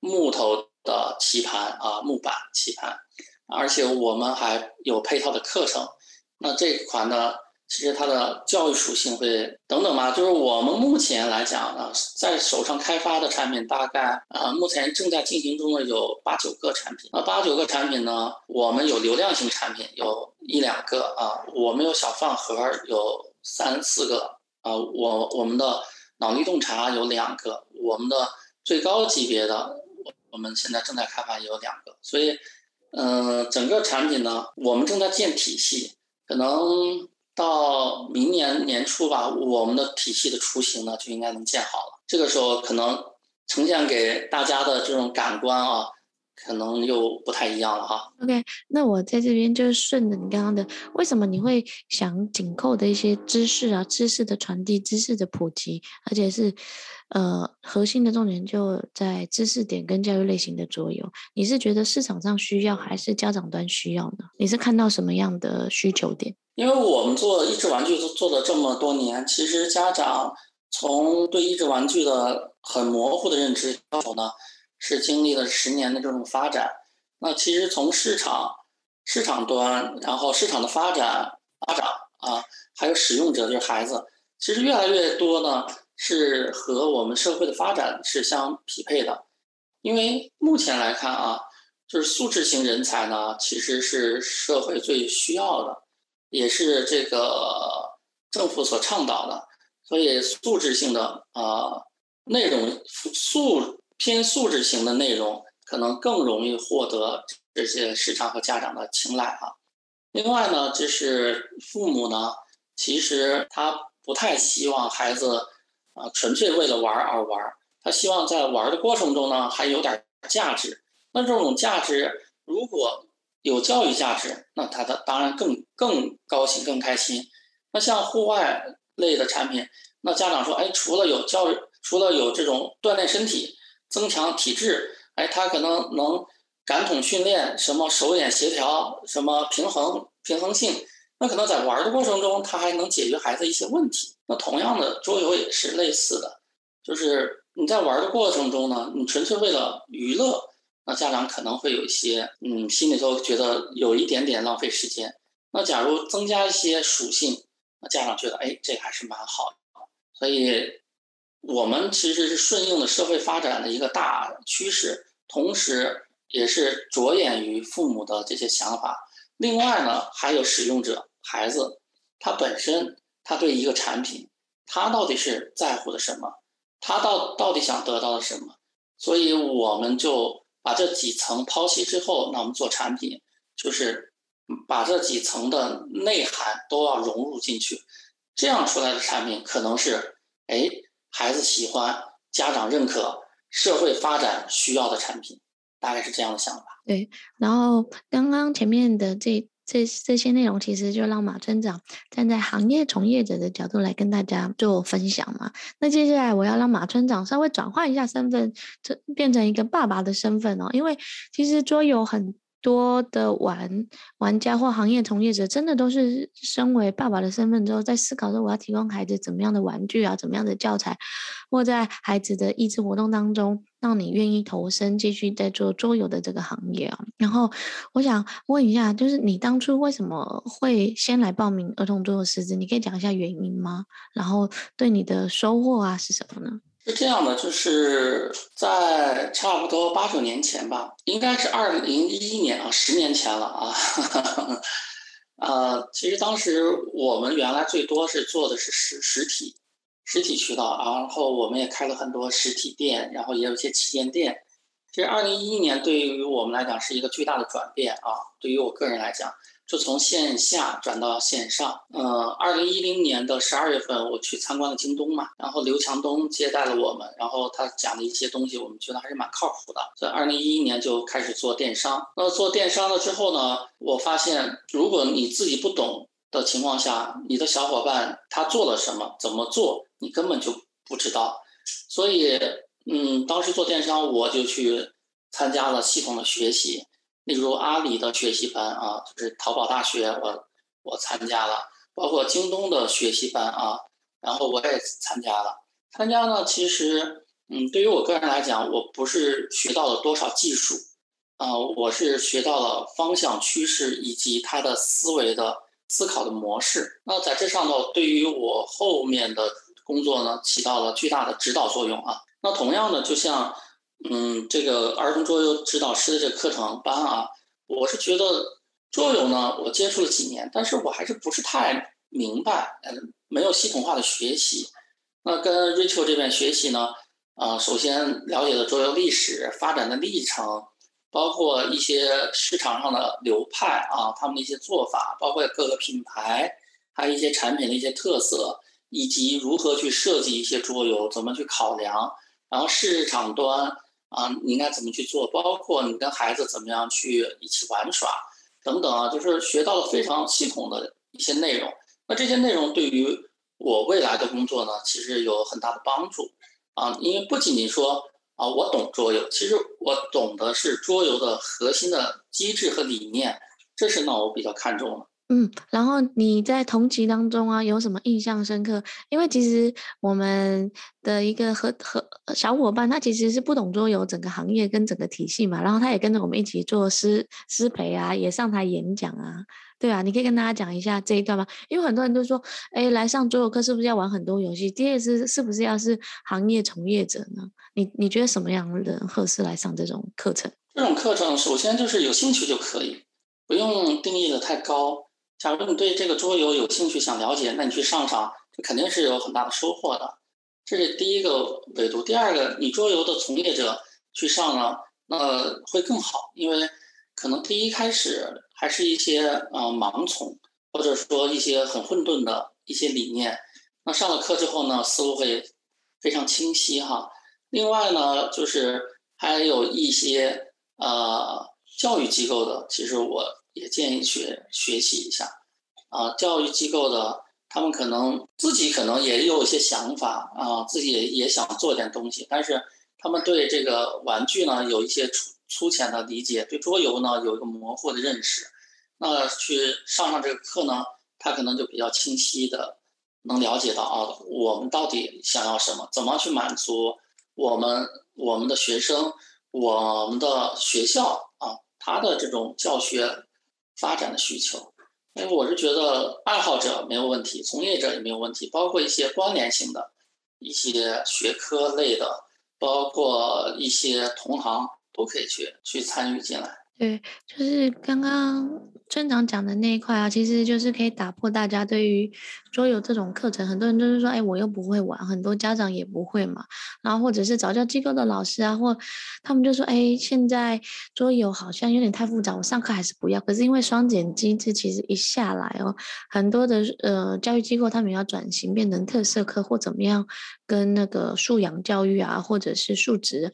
木头。的棋盘啊，木板棋盘，而且我们还有配套的课程。那这款呢，其实它的教育属性会等等嘛，就是我们目前来讲呢，在手上开发的产品大概啊，目前正在进行中的有八九个产品。那八九个产品呢，我们有流量型产品有一两个啊，我们有小饭盒有三四个啊，我我们的脑力洞察有两个，我们的最高级别的。我们现在正在开发也有两个，所以，嗯、整个产品呢，我们正在建体系，可能到明年年初吧，我们的体系的雏形呢就应该能建好了。这个时候可能呈现给大家的这种感官啊，可能又不太一样了哈。OK，那我在这边就顺着你刚刚的，为什么你会想紧扣的一些知识啊，知识的传递，知识的普及，而且是。呃，核心的重点就在知识点跟教育类型的桌游。你是觉得市场上需要，还是家长端需要呢？你是看到什么样的需求点？因为我们做益智玩具都做了这么多年，其实家长从对益智玩具的很模糊的认知要求呢，是经历了十年的这种发展。那其实从市场市场端，然后市场的发展发展啊，还有使用者就是孩子，其实越来越多呢是和我们社会的发展是相匹配的。因为目前来看啊，就是素质型人才呢，其实是社会最需要的。也是这个政府所倡导的，所以素质性的啊、呃、内容素偏素质型的内容可能更容易获得这些市场和家长的青睐啊。另外呢，就是父母呢，其实他不太希望孩子啊纯粹为了玩而玩，他希望在玩的过程中呢还有点价值。那这种价值如果有教育价值，那他的当然更更高兴、更开心。那像户外类的产品，那家长说，哎，除了有教育，除了有这种锻炼身体、增强体质，哎，他可能能感统训练，什么手眼协调，什么平衡平衡性，那可能在玩的过程中，他还能解决孩子一些问题。那同样的桌游也是类似的，就是你在玩的过程中呢，你纯粹为了娱乐。那家长可能会有一些，嗯，心里头觉得有一点点浪费时间。那假如增加一些属性，那家长觉得，哎，这还是蛮好的。所以，我们其实是顺应了社会发展的一个大趋势，同时也是着眼于父母的这些想法。另外呢，还有使用者孩子，他本身他对一个产品，他到底是在乎的什么？他到到底想得到的什么？所以我们就。把这几层剖析之后，那我们做产品就是把这几层的内涵都要融入进去，这样出来的产品可能是哎孩子喜欢、家长认可、社会发展需要的产品，大概是这样的想法。对，然后刚刚前面的这。这这些内容其实就让马村长站在行业从业者的角度来跟大家做分享嘛。那接下来我要让马村长稍微转换一下身份，这变成一个爸爸的身份哦。因为其实桌游很多的玩玩家或行业从业者，真的都是身为爸爸的身份之后，在思考说我要提供孩子怎么样的玩具啊，怎么样的教材，或在孩子的益智活动当中。让你愿意投身继续在做桌游的这个行业啊，然后我想问一下，就是你当初为什么会先来报名儿童桌游师资？你可以讲一下原因吗？然后对你的收获啊是什么呢？是这样的，就是在差不多八九年前吧，应该是二零一一年啊，十年前了啊。呃，其实当时我们原来最多是做的是实实体。实体渠道，然后我们也开了很多实体店，然后也有一些旗舰店。其实，二零一一年对于我们来讲是一个巨大的转变啊。对于我个人来讲，就从线下转到线上。呃，二零一零年的十二月份，我去参观了京东嘛，然后刘强东接待了我们，然后他讲的一些东西，我们觉得还是蛮靠谱的。所以，二零一一年就开始做电商。那做电商了之后呢，我发现如果你自己不懂的情况下，你的小伙伴他做了什么，怎么做？你根本就不知道，所以，嗯，当时做电商，我就去参加了系统的学习，例如阿里的学习班啊，就是淘宝大学，我我参加了，包括京东的学习班啊，然后我也参加了。参加呢，其实，嗯，对于我个人来讲，我不是学到了多少技术，啊，我是学到了方向趋势以及他的思维的思考的模式。那在这上头，对于我后面的。工作呢，起到了巨大的指导作用啊。那同样的，就像嗯，这个儿童桌游指导师的这课程班啊，我是觉得桌游呢，我接触了几年，但是我还是不是太明白，嗯，没有系统化的学习。那跟 Rachel 这边学习呢，啊、首先了解了桌游历史发展的历程，包括一些市场上的流派啊，他们的一些做法，包括各个品牌，还有一些产品的一些特色。以及如何去设计一些桌游，怎么去考量，然后市场端啊，你应该怎么去做，包括你跟孩子怎么样去一起玩耍等等啊，就是学到了非常系统的一些内容。那这些内容对于我未来的工作呢，其实有很大的帮助啊，因为不仅仅说啊，我懂桌游，其实我懂的是桌游的核心的机制和理念，这是呢我比较看重的。嗯，然后你在同级当中啊，有什么印象深刻？因为其实我们的一个和和小伙伴，他其实是不懂桌游整个行业跟整个体系嘛，然后他也跟着我们一起做师师培啊，也上台演讲啊，对啊，你可以跟大家讲一下这一段吗？因为很多人都说，哎，来上桌游课是不是要玩很多游戏？第二是是不是要是行业从业者呢？你你觉得什么样的人合适来上这种课程？这种课程首先就是有兴趣就可以，不用定义的太高。假如你对这个桌游有兴趣，想了解，那你去上上，这肯定是有很大的收获的。这是第一个维度。第二个，你桌游的从业者去上呢，那会更好，因为可能第一开始还是一些呃盲从，或者说一些很混沌的一些理念。那上了课之后呢，思路会非常清晰哈。另外呢，就是还有一些呃教育机构的，其实我。也建议去学习一下，啊，教育机构的他们可能自己可能也有一些想法啊，自己也也想做点东西，但是他们对这个玩具呢有一些粗粗浅的理解，对桌游呢有一个模糊的认识，那去上上这个课呢，他可能就比较清晰的能了解到啊，我们到底想要什么，怎么去满足我们我们的学生，我们的学校啊，他的这种教学。发展的需求，因为我是觉得爱好者没有问题，从业者也没有问题，包括一些关联性的一些学科类的，包括一些同行都可以去去参与进来。对，就是刚刚村长讲的那一块啊，其实就是可以打破大家对于桌游这种课程，很多人都是说，哎，我又不会玩，很多家长也不会嘛。然后或者是早教机构的老师啊，或他们就说，哎，现在桌游好像有点太复杂，我上课还是不要。可是因为双减机制其实一下来哦，很多的呃教育机构他们要转型变成特色课或怎么样，跟那个素养教育啊，或者是素质。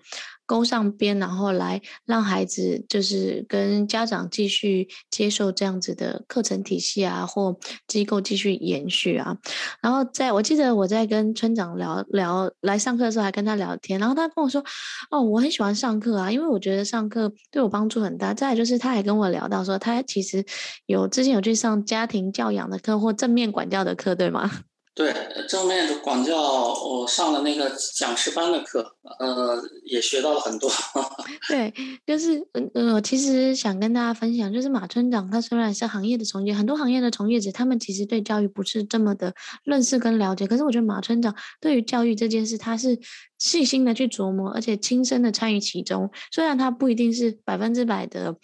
勾上边，然后来让孩子就是跟家长继续接受这样子的课程体系啊，或机构继续延续啊。然后在我记得我在跟村长聊聊来上课的时候，还跟他聊天，然后他跟我说：“哦，我很喜欢上课啊，因为我觉得上课对我帮助很大。”再来就是他还跟我聊到说，他其实有之前有去上家庭教养的课或正面管教的课，对吗？对，正面的管教，我上了那个讲师班的课，呃，也学到了很多。对，就是，呃，其实想跟大家分享，就是马村长他虽然是行业的从业，很多行业的从业者，他们其实对教育不是这么的认识跟了解，可是我觉得马村长对于教育这件事，他是。细心的去琢磨，而且亲身的参与其中。虽然他不一定是百分之百的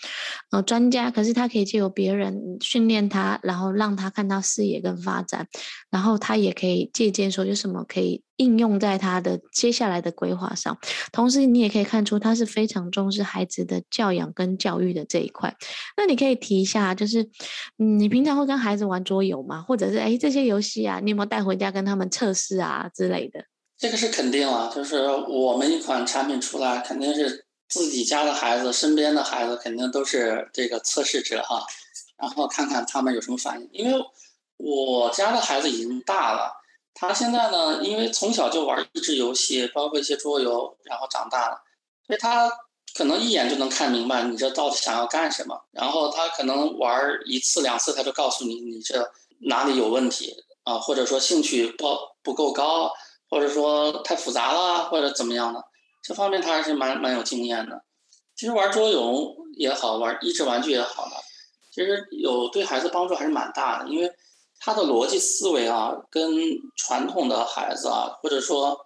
呃专家，可是他可以借由别人训练他，然后让他看到视野跟发展，然后他也可以借鉴说有什么可以应用在他的接下来的规划上。同时，你也可以看出他是非常重视孩子的教养跟教育的这一块。那你可以提一下，就是嗯，你平常会跟孩子玩桌游吗？或者是诶这些游戏啊，你有没有带回家跟他们测试啊之类的？这个是肯定了，就是我们一款产品出来，肯定是自己家的孩子、身边的孩子，肯定都是这个测试者哈，然后看看他们有什么反应。因为我家的孩子已经大了，他现在呢，因为从小就玩益智游戏，包括一些桌游，然后长大了，所以他可能一眼就能看明白你这到底想要干什么。然后他可能玩一次两次，他就告诉你你这哪里有问题啊，或者说兴趣不不够高。或者说太复杂了，或者怎么样的，这方面他还是蛮蛮有经验的。其实玩桌游也好，玩益智玩具也好的，其实有对孩子帮助还是蛮大的，因为他的逻辑思维啊，跟传统的孩子啊，或者说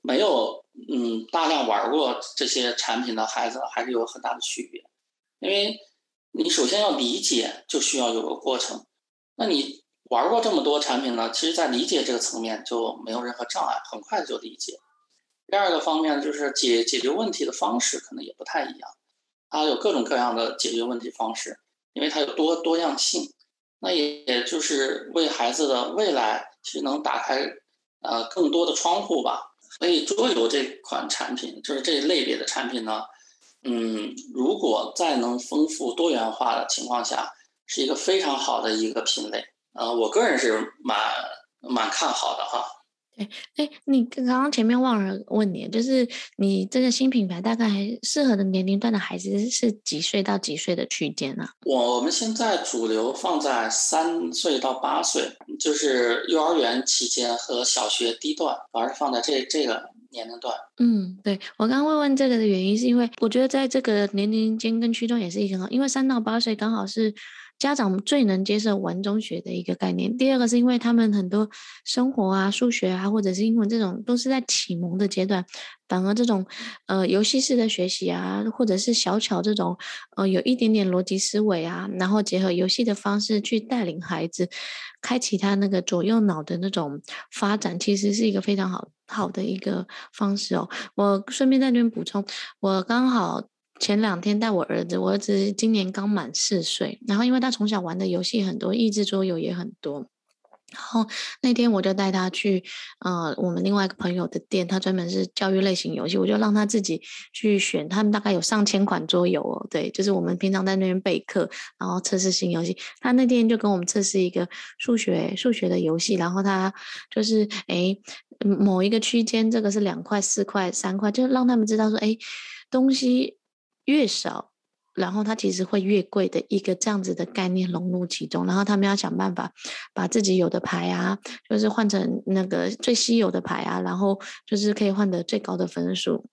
没有嗯大量玩过这些产品的孩子，还是有很大的区别。因为你首先要理解，就需要有个过程。那你。玩过这么多产品呢，其实在理解这个层面就没有任何障碍，很快就理解。第二个方面就是解解决问题的方式可能也不太一样，它有各种各样的解决问题方式，因为它有多多样性。那也也就是为孩子的未来其实能打开呃更多的窗户吧。所以桌游这款产品就是这一类别的产品呢，嗯，如果再能丰富多元化的情况下，是一个非常好的一个品类。呃，我个人是蛮蛮看好的哈。哎哎，你刚刚前面忘了问你，就是你这个新品牌大概适合的年龄段的孩子是几岁到几岁的区间呢？我我们现在主流放在三岁到八岁，就是幼儿园期间和小学低段，主要是放在这这个年龄段。嗯，对，我刚刚问问这个的原因，是因为我觉得在这个年龄间跟区中也是一个很好，因为三到八岁刚好是。家长最能接受玩中学的一个概念。第二个是因为他们很多生活啊、数学啊，或者是英文这种，都是在启蒙的阶段，反而这种呃游戏式的学习啊，或者是小巧这种呃有一点点逻辑思维啊，然后结合游戏的方式去带领孩子，开启他那个左右脑的那种发展，其实是一个非常好好的一个方式哦。我顺便在这边补充，我刚好。前两天带我儿子，我儿子今年刚满四岁，然后因为他从小玩的游戏很多，益智桌游也很多，然后那天我就带他去，呃，我们另外一个朋友的店，他专门是教育类型游戏，我就让他自己去选，他们大概有上千款桌游哦，对，就是我们平常在那边备课，然后测试新游戏，他那天就跟我们测试一个数学数学的游戏，然后他就是诶某一个区间，这个是两块、四块、三块，就让他们知道说，诶东西。越少，然后它其实会越贵的一个这样子的概念融入其中，然后他们要想办法把自己有的牌啊，就是换成那个最稀有的牌啊，然后就是可以换得最高的分数。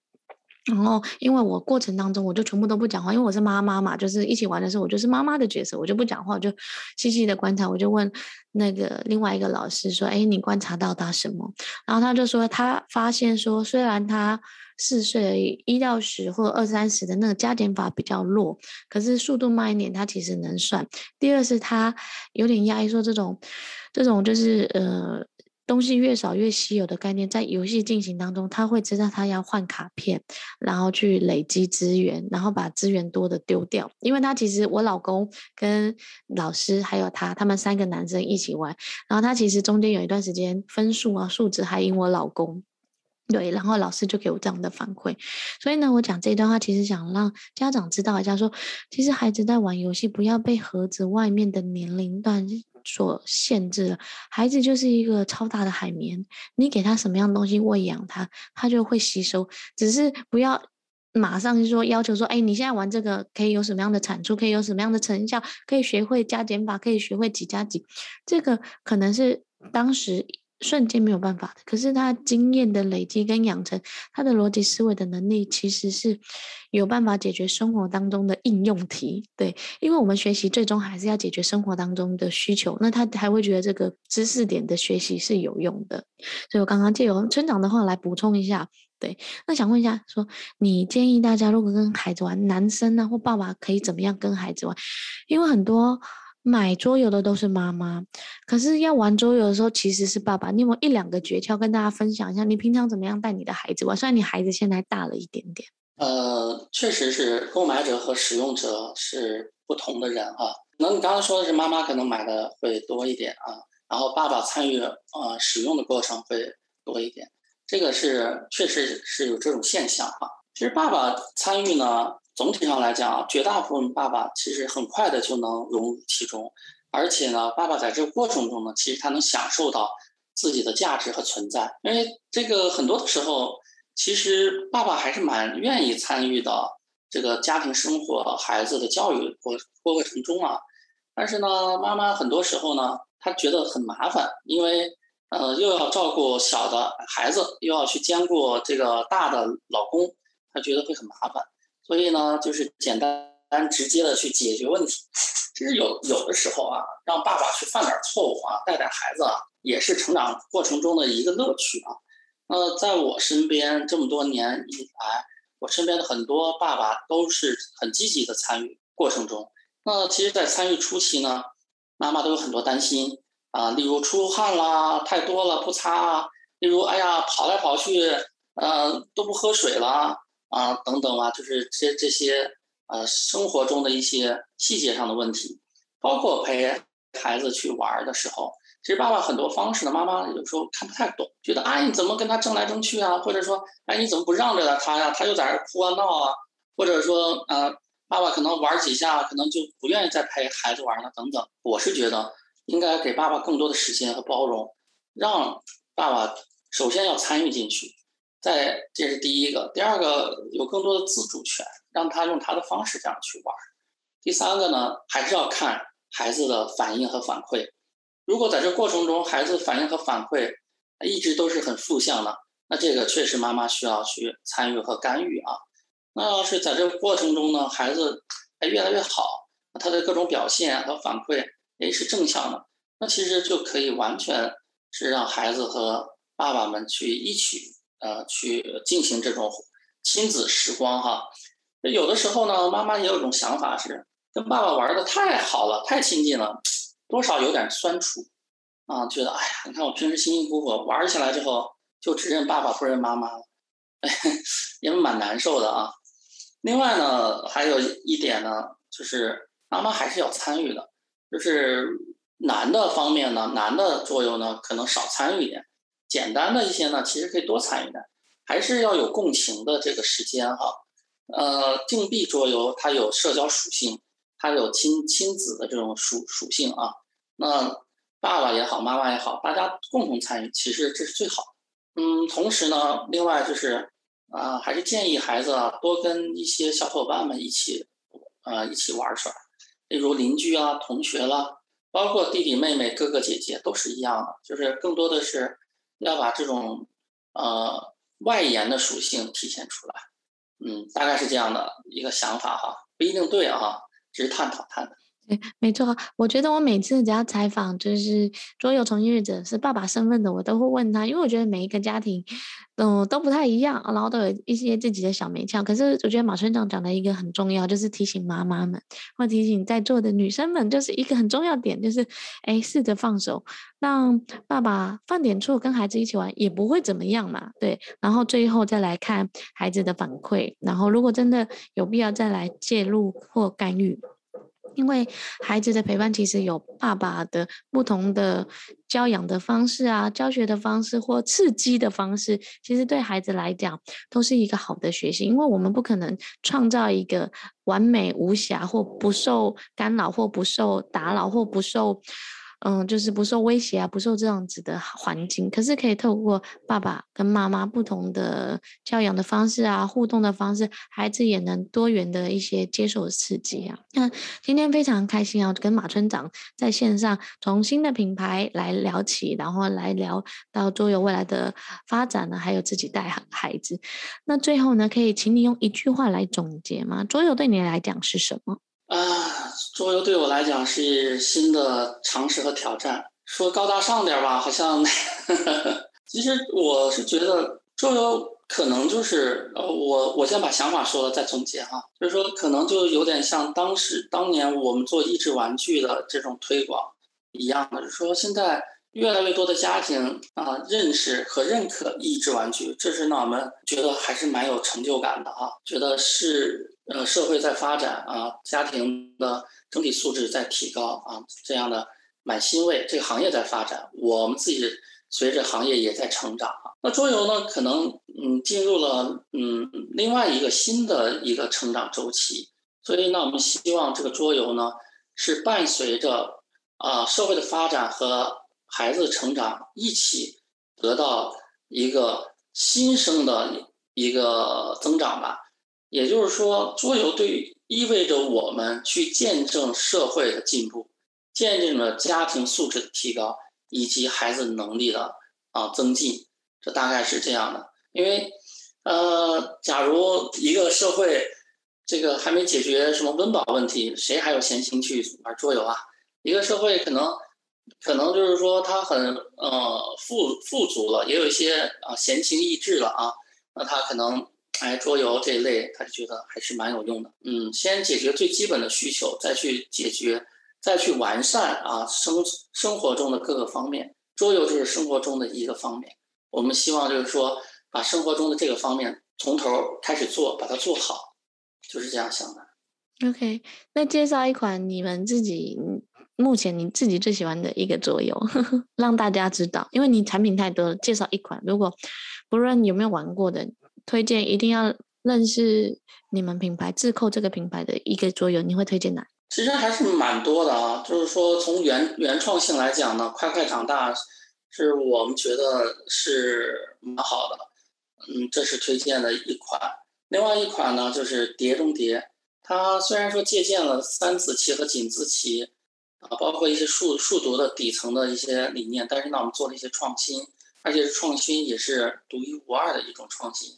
然后因为我过程当中我就全部都不讲话，因为我是妈妈嘛，就是一起玩的时候我就是妈妈的角色，我就不讲话，我就细细的观察，我就问那个另外一个老师说：“哎，你观察到他什么？”然后他就说他发现说，虽然他。四岁而已，一到十或二三十的那个加减法比较弱，可是速度慢一点，他其实能算。第二是他有点压抑，说这种这种就是呃东西越少越稀有的概念，在游戏进行当中，他会知道他要换卡片，然后去累积资源，然后把资源多的丢掉。因为他其实我老公跟老师还有他，他们三个男生一起玩，然后他其实中间有一段时间分数啊数值还赢我老公。对，然后老师就给我这样的反馈，所以呢，我讲这段话，其实想让家长知道一下说，说其实孩子在玩游戏，不要被盒子外面的年龄段所限制了。孩子就是一个超大的海绵，你给他什么样东西喂养他，他就会吸收。只是不要马上就说要求说，哎，你现在玩这个可以有什么样的产出，可以有什么样的成效，可以学会加减法，可以学会几加几，这个可能是当时。瞬间没有办法的，可是他经验的累积跟养成，他的逻辑思维的能力，其实是有办法解决生活当中的应用题。对，因为我们学习最终还是要解决生活当中的需求，那他还会觉得这个知识点的学习是有用的。所以我刚刚借由村长的话来补充一下。对，那想问一下，说你建议大家如果跟孩子玩，男生啊或爸爸可以怎么样跟孩子玩？因为很多。买桌游的都是妈妈，可是要玩桌游的时候其实是爸爸。你有没有一两个诀窍跟大家分享一下？你平常怎么样带你的孩子玩？虽然你孩子现在大了一点点。呃，确实是购买者和使用者是不同的人啊。那你刚刚说的是妈妈可能买的会多一点啊，然后爸爸参与呃使用的过程会多一点，这个是确实是有这种现象哈。其实爸爸参与呢。总体上来讲，绝大部分爸爸其实很快的就能融入其中，而且呢，爸爸在这个过程中呢，其实他能享受到自己的价值和存在。因为这个很多的时候，其实爸爸还是蛮愿意参与到这个家庭生活、孩子的教育过过程中啊。但是呢，妈妈很多时候呢，她觉得很麻烦，因为呃，又要照顾小的孩子，又要去兼顾这个大的老公，她觉得会很麻烦。所以呢，就是简单直接的去解决问题。其实有有的时候啊，让爸爸去犯点错误啊，带带孩子啊，也是成长过程中的一个乐趣啊。那在我身边这么多年以来，我身边的很多爸爸都是很积极的参与过程中。那其实，在参与初期呢，妈妈都有很多担心啊，例如出汗啦，太多了不擦啊，例如哎呀跑来跑去，呃都不喝水了。啊，等等啊，就是这这些呃生活中的一些细节上的问题，包括陪孩子去玩的时候，其实爸爸很多方式呢，妈妈有时候看不太懂，觉得哎你怎么跟他争来争去啊，或者说哎你怎么不让着他呀，他又在这哭啊闹啊，或者说呃爸爸可能玩几下，可能就不愿意再陪孩子玩了等等。我是觉得应该给爸爸更多的时间和包容，让爸爸首先要参与进去，在这是第一个。第二个有更多的自主权，让他用他的方式这样去玩。第三个呢，还是要看孩子的反应和反馈。如果在这过程中孩子反应和反馈一直都是很负向的，那这个确实妈妈需要去参与和干预啊。那要是在这个过程中呢，孩子还越来越好，他的各种表现和反馈也是正向的，那其实就可以完全是让孩子和爸爸们去一起呃去进行这种亲子时光哈。那有的时候呢，妈妈也有一种想法是跟爸爸玩的太好了，太亲近了，多少有点酸楚啊，觉得哎呀，你看我平时辛辛苦苦玩起来之后，就只认爸爸不认妈妈了，也蛮难受的啊。另外呢，还有一点呢，就是妈妈还是要参与的。就是男的方面呢，男的作用呢，可能少参与一点；简单的一些呢，其实可以多参与点。还是要有共情的这个时间哈。呃，竞币桌游它有社交属性，它有亲亲子的这种属属性啊。那爸爸也好，妈妈也好，大家共同参与，其实这是最好。嗯，同时呢，另外就是。啊，还是建议孩子啊多跟一些小伙伴们一起，呃，一起玩耍，例如邻居啊、同学啦，包括弟弟妹妹、哥哥姐姐都是一样的，就是更多的是要把这种呃外延的属性体现出来。嗯，大概是这样的一个想法哈，不一定对啊，只是探讨探讨。对，没错。我觉得我每次只要采访就是桌游从业者是爸爸身份的，我都会问他，因为我觉得每一个家庭，嗯，都不太一样，然后都有一些自己的小眉窍。可是我觉得马村长讲的一个很重要，就是提醒妈妈们，或提醒在座的女生们，就是一个很重要点，就是哎，试着放手，让爸爸犯点错，跟孩子一起玩也不会怎么样嘛。对，然后最后再来看孩子的反馈，然后如果真的有必要再来介入或干预。因为孩子的陪伴其实有爸爸的不同的教养的方式啊，教学的方式或刺激的方式，其实对孩子来讲都是一个好的学习。因为我们不可能创造一个完美无瑕或不受干扰或不受打扰或不受。嗯，就是不受威胁啊，不受这样子的环境，可是可以透过爸爸跟妈妈不同的教养的方式啊，互动的方式，孩子也能多元的一些接受刺激啊。那今天非常开心啊，跟马村长在线上从新的品牌来聊起，然后来聊到桌游未来的发展呢，还有自己带孩子。那最后呢，可以请你用一句话来总结吗？桌游对你来讲是什么？啊，桌游对我来讲是新的尝试和挑战。说高大上点吧，好像呵呵，其实我是觉得桌游可能就是呃，我我先把想法说了再总结哈，就是说可能就有点像当时当年我们做益智玩具的这种推广一样的，就是说现在越来越多的家庭啊认识和认可益智玩具，这是让我们觉得还是蛮有成就感的哈，觉得是。呃，社会在发展啊，家庭的整体素质在提高啊，这样的蛮欣慰。这个行业在发展，我们自己随着行业也在成长啊。那桌游呢，可能嗯进入了嗯另外一个新的一个成长周期。所以呢，我们希望这个桌游呢，是伴随着啊社会的发展和孩子成长一起得到一个新生的一个增长吧。也就是说，桌游对意味着我们去见证社会的进步，见证了家庭素质的提高，以及孩子能力的啊增进。这大概是这样的。因为，呃，假如一个社会这个还没解决什么温饱问题，谁还有闲心去玩桌游啊？一个社会可能可能就是说他很呃富富足了，也有一些啊闲情逸致了啊，那他可能。哎，桌游这一类，他就觉得还是蛮有用的。嗯，先解决最基本的需求，再去解决，再去完善啊生生活中的各个方面。桌游就是生活中的一个方面。我们希望就是说，把生活中的这个方面从头开始做，把它做好，就是这样想的。OK，那介绍一款你们自己目前你自己最喜欢的一个桌游，呵呵，让大家知道，因为你产品太多了，介绍一款，如果不论你有没有玩过的。推荐一定要认识你们品牌自扣这个品牌的一个桌游，你会推荐哪？其实还是蛮多的啊，就是说从原原创性来讲呢，快快长大是我们觉得是蛮好的。嗯，这是推荐的一款。另外一款呢，就是碟中谍。它虽然说借鉴了三子棋和井字棋，啊，包括一些数数独的底层的一些理念，但是呢，我们做了一些创新，而且是创新也是独一无二的一种创新。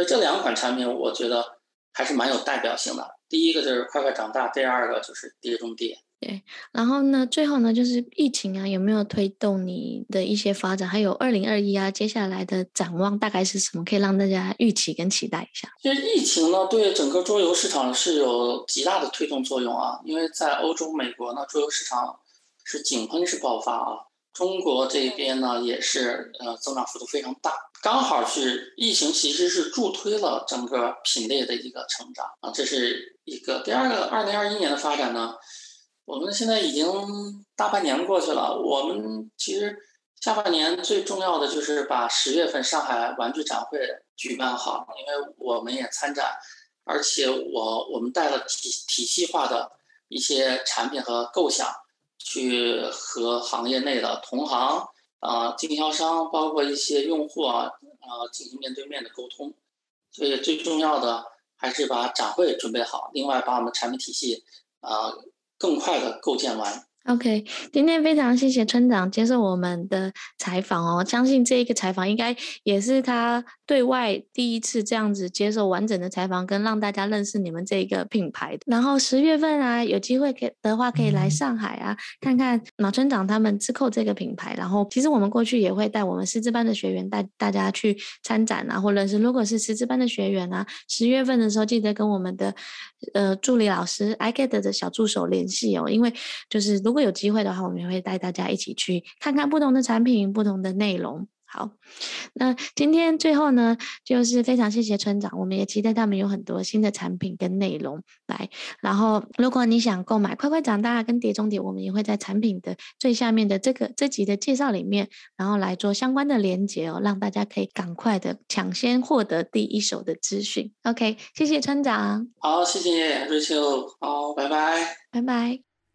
所以这两款产品，我觉得还是蛮有代表性的。第一个就是快快长大，第二个就是碟中谍。对，然后呢，最后呢，就是疫情啊，有没有推动你的一些发展？还有二零二一啊，接下来的展望大概是什么？可以让大家预期跟期待一下。其实疫情呢，对整个桌游市场是有极大的推动作用啊，因为在欧洲、美国呢，桌游市场是井喷式爆发啊。中国这边呢，也是呃增长幅度非常大，刚好是疫情其实是助推了整个品类的一个成长啊，这是一个。第二个，二零二一年的发展呢。我们现在已经大半年过去了，我们其实下半年最重要的就是把十月份上海玩具展会举办好，因为我们也参展，而且我我们带了体体系化的一些产品和构想，去和行业内的同行啊、经销商，包括一些用户啊啊进行面对面的沟通，所以最重要的还是把展会准备好，另外把我们产品体系啊。更快的构建完。OK，今天非常谢谢村长接受我们的采访哦，相信这一个采访应该也是他对外第一次这样子接受完整的采访，跟让大家认识你们这一个品牌。然后十月份啊，有机会可的话可以来上海啊，看看马村长他们之扣这个品牌。然后其实我们过去也会带我们师资班的学员带大家去参展啊，或者是如果是师资班的学员啊，十月份的时候记得跟我们的呃助理老师 iGet 的小助手联系哦，因为就是如果有机会的话，我们也会带大家一起去看看不同的产品、不同的内容。好，那今天最后呢，就是非常谢谢村长，我们也期待他们有很多新的产品跟内容来。然后，如果你想购买《快快长大》跟《碟中谍》，我们也会在产品的最下面的这个这集的介绍里面，然后来做相关的连接哦，让大家可以赶快的抢先获得第一手的资讯。OK，谢谢村长。好，谢谢瑞秋。好，拜拜。拜拜。